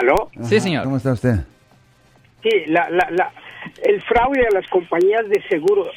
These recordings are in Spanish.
¿Aló? Sí, señor. ¿Cómo está usted? Sí, la, la, la, el fraude a las compañías de seguros,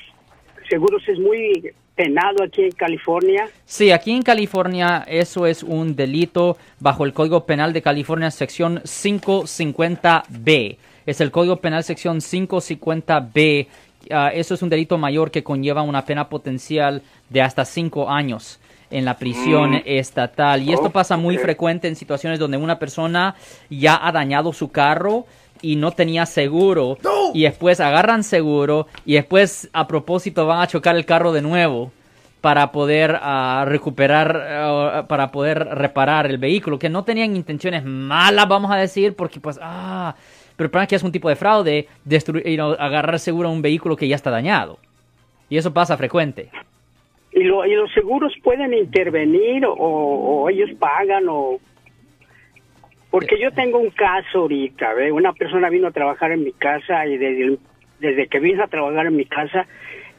seguros es muy penado aquí en California. Sí, aquí en California eso es un delito bajo el Código Penal de California, sección 550B. Es el Código Penal sección 550B. Ah, eso es un delito mayor que conlleva una pena potencial de hasta cinco años en la prisión estatal. Y esto pasa muy frecuente en situaciones donde una persona ya ha dañado su carro y no tenía seguro y después agarran seguro y después a propósito van a chocar el carro de nuevo para poder ah, recuperar, ah, para poder reparar el vehículo, que no tenían intenciones malas, vamos a decir, porque pues, ah, pero es que es un tipo de fraude, destruir, you know, agarrar seguro a un vehículo que ya está dañado. Y eso pasa frecuente. ¿Y, lo, y los seguros pueden intervenir o, o ellos pagan o...? Porque yo tengo un caso ahorita, ¿ve? Una persona vino a trabajar en mi casa y desde, el- desde que vino a trabajar en mi casa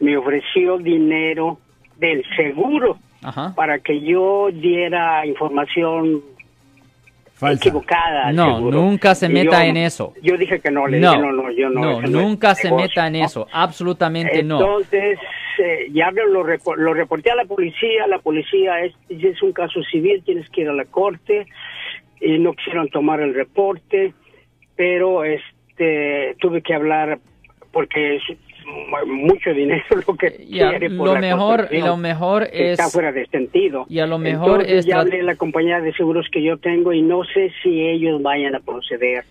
me ofreció dinero del seguro Ajá. para que yo diera información Falsa. equivocada. No, seguro. nunca se meta yo- en eso. Yo dije que no, le No, dije no, no, yo no. no, nunca se negocio, meta en ¿no? eso, absolutamente no. Entonces, eh, ya lo, lo, repo- lo reporté a la policía, la policía es, es un caso civil, tienes que ir a la corte, y no quisieron tomar el reporte, pero este tuve que hablar porque es mu- mucho dinero lo que quiere por lo la mejor, lo mejor es está fuera de sentido. y a lo mejor Entonces, es ya hablé la compañía de seguros que yo tengo y no sé si ellos vayan a proceder.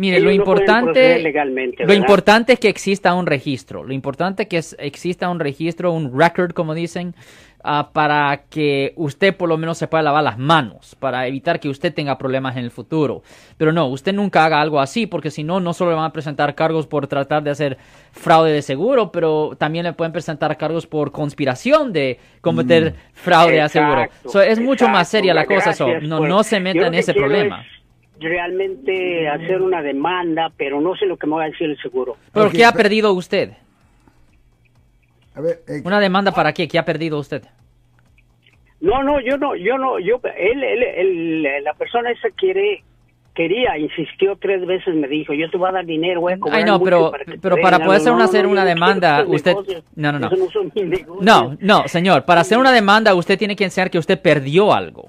Mire, Ellos lo importante, legalmente, lo importante es que exista un registro. Lo importante es que es- exista un registro, un record, como dicen, ah, para que usted por lo menos se pueda lavar las manos, para evitar que usted tenga problemas en el futuro. Pero no, usted nunca haga algo así, porque si no, no solo le van a presentar cargos por tratar de hacer fraude de seguro, pero también le pueden presentar cargos por conspiración de cometer fraude a seguro. Exacto, So, es mucho más exacto. seria la cosa. so, no, no se meta en ese problema. es realmente hacer una demanda, pero no sé lo que me va a decir el seguro. ¿Pero Ok, qué ha pe- perdido usted? A ver, eh, ¿Una demanda para qué? ¿Qué ha perdido usted? No, no, yo no, yo no, yo, él, él, él- la persona esa quiere, quería, insistió tres veces, me dijo, yo te voy a dar dinero, cobrar Ay, no, pero, para que te pero den para algo". poder hacer No, una, no, hacer una no demanda, usted... negocios. No, no, no. No, no, señor. Para hacer una demanda, usted tiene que enseñar que usted perdió algo.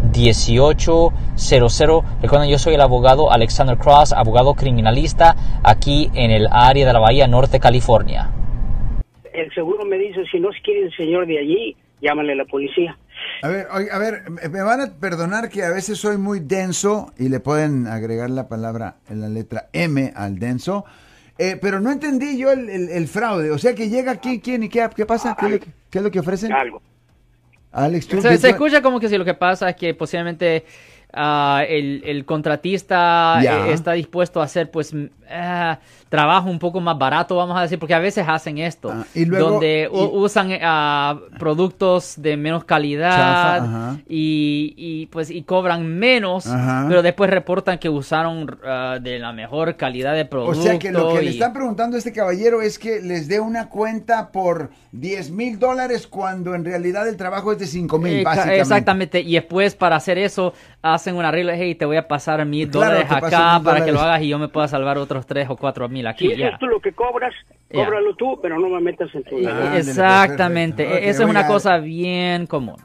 1-800-530-1800. Recuerden, yo soy el abogado Alexander Cross, abogado criminalista aquí en el área de la Bahía Norte, California. El seguro me dice, si no quiere el señor de allí, llámale a la policía. a ver, oye, a ver, me- van a perdonar que a veces soy muy denso y le pueden agregar la palabra en la letra M al denso. eh, pero no entendí yo el, el- el fraude. O sea que llega aquí, ¿quién y qué, qué pasa? ¿Qué es, lo que, qué es lo que ofrecen? Algo. Alex, tú. Se, ¿qué- se escucha como que si lo que pasa es que posiblemente ah, el, el contratista eh, está dispuesto a hacer pues ah, trabajo un poco más barato, vamos a decir, porque a veces hacen esto, Ah, y luego- donde u- y- usan ah, productos de menos calidad Chafa, y, y, pues y cobran menos, pero después reportan que usaron de la mejor calidad de O producto. sea que lo que le están preguntando a este caballero es que les dé una cuenta por 10 mil dólares cuando en realidad el trabajo es de 5 mil, Eh. Exactamente, y después para hacer eso hacen un arreglo, hey, te voy a pasar mil Claro, dólares acá para que lo hagas y yo me pueda salvar otros tres o cuatro mil aquí. Si es tú lo que cobras, cóbralo tú, pero no me metas en tu. Ándale, Exactamente, perfecto. Ok, esa es una cosa bien común.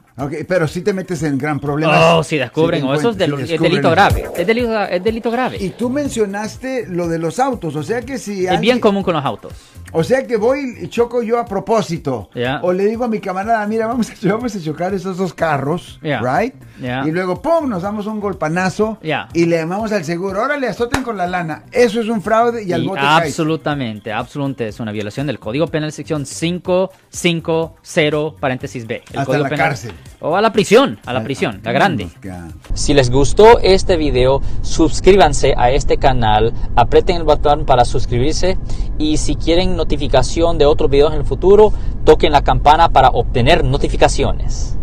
Pero si te metes en gran problema. Oh, si descubren, te o eso es, del- si delito grave, es delito, es delito grave. Y tú mencionaste lo de los autos, o sea que si es alguien- bien común con los autos. O sea que voy y choco yo a propósito. O le digo a mi camarada, mira, vamos a, vamos a chocar esos dos carros, right? Y luego, pum, nos damos un golpanazo y le llamamos al seguro. Órale, azoten con la lana. Eso es un fraude y al Y bote caes. absolutamente, absolutamente es una violación del Código Penal sección 550 paréntesis B. El Hasta Código la Penal cárcel. O a la prisión, a la prisión, la grande. Si les gustó este video, suscríbanse a este canal, aprieten el botón para suscribirse y si quieren notificación de otros videos en el futuro, toquen la campana para obtener notificaciones.